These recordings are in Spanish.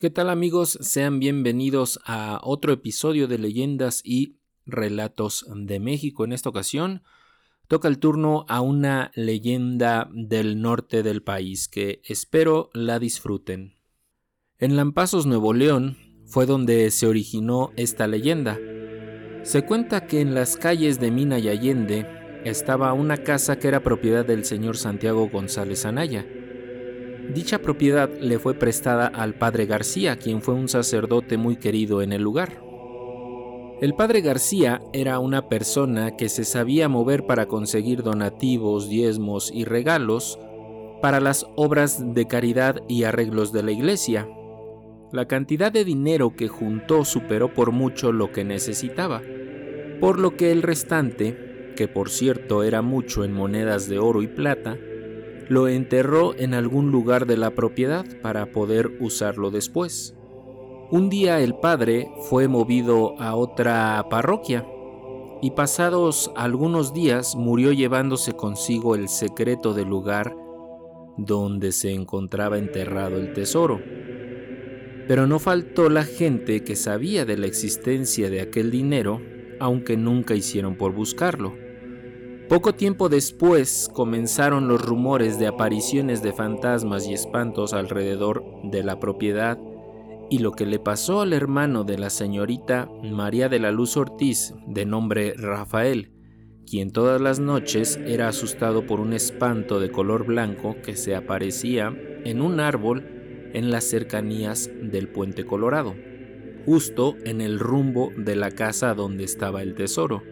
¿Qué tal amigos? Sean bienvenidos a otro episodio de Leyendas y Relatos de México. En esta ocasión toca el turno a una leyenda del norte del país que espero la disfruten. En Lampazos, Nuevo León, fue donde se originó esta leyenda. Se cuenta que en las calles de Mina y Allende estaba una casa que era propiedad del señor Santiago González Anaya Dicha propiedad le fue prestada al padre García, quien fue un sacerdote muy querido en el lugar. El padre García era una persona que se sabía mover para conseguir donativos, diezmos y regalos para las obras de caridad y arreglos de la iglesia. La cantidad de dinero que juntó superó por mucho lo que necesitaba, por lo que el restante, que por cierto era mucho en monedas de oro y plata, lo enterró en algún lugar de la propiedad para poder usarlo después. Un día el padre fue movido a otra parroquia y pasados algunos días murió llevándose consigo el secreto del lugar donde se encontraba enterrado el tesoro. Pero no faltó la gente que sabía de la existencia de aquel dinero, aunque nunca hicieron por buscarlo. Poco tiempo después comenzaron los rumores de apariciones de fantasmas y espantos alrededor de la propiedad y lo que le pasó al hermano de la señorita María de la Luz Ortiz, de nombre Rafael, quien todas las noches era asustado por un espanto de color blanco que se aparecía en un árbol en las cercanías del puente Colorado, justo en el rumbo de la casa donde estaba el tesoro.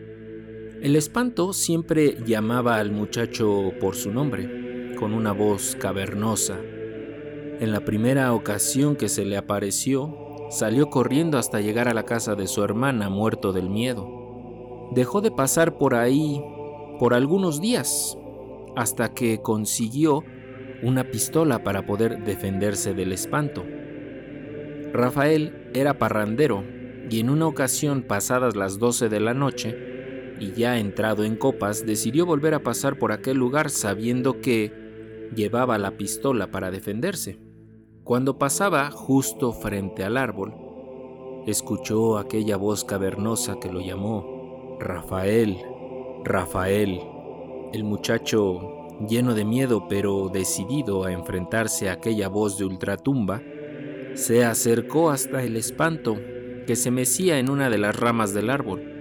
El espanto siempre llamaba al muchacho por su nombre, con una voz cavernosa. En la primera ocasión que se le apareció, salió corriendo hasta llegar a la casa de su hermana muerto del miedo. Dejó de pasar por ahí por algunos días, hasta que consiguió una pistola para poder defenderse del espanto. Rafael era parrandero y en una ocasión pasadas las 12 de la noche, y ya entrado en copas, decidió volver a pasar por aquel lugar sabiendo que llevaba la pistola para defenderse. Cuando pasaba justo frente al árbol, escuchó aquella voz cavernosa que lo llamó Rafael, Rafael. El muchacho, lleno de miedo pero decidido a enfrentarse a aquella voz de ultratumba, se acercó hasta el espanto que se mecía en una de las ramas del árbol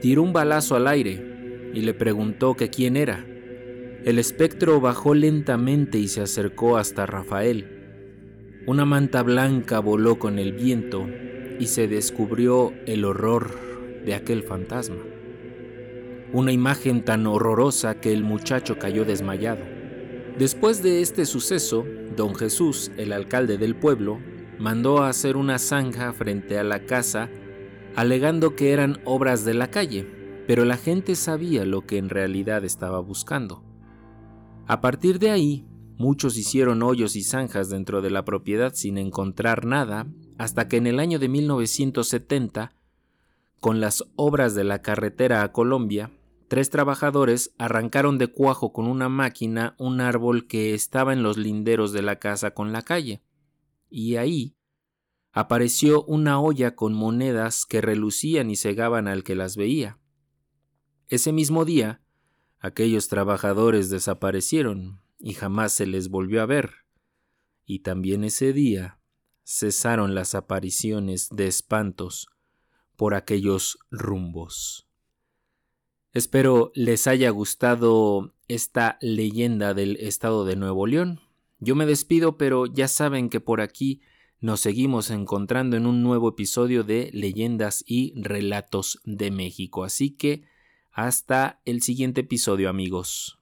tiró un balazo al aire y le preguntó que quién era. El espectro bajó lentamente y se acercó hasta Rafael. Una manta blanca voló con el viento y se descubrió el horror de aquel fantasma. Una imagen tan horrorosa que el muchacho cayó desmayado. Después de este suceso, don Jesús, el alcalde del pueblo, mandó a hacer una zanja frente a la casa alegando que eran obras de la calle, pero la gente sabía lo que en realidad estaba buscando. A partir de ahí, muchos hicieron hoyos y zanjas dentro de la propiedad sin encontrar nada, hasta que en el año de 1970, con las obras de la carretera a Colombia, tres trabajadores arrancaron de cuajo con una máquina un árbol que estaba en los linderos de la casa con la calle, y ahí apareció una olla con monedas que relucían y cegaban al que las veía. Ese mismo día, aquellos trabajadores desaparecieron y jamás se les volvió a ver, y también ese día cesaron las apariciones de espantos por aquellos rumbos. Espero les haya gustado esta leyenda del estado de Nuevo León. Yo me despido, pero ya saben que por aquí nos seguimos encontrando en un nuevo episodio de Leyendas y Relatos de México. Así que hasta el siguiente episodio amigos.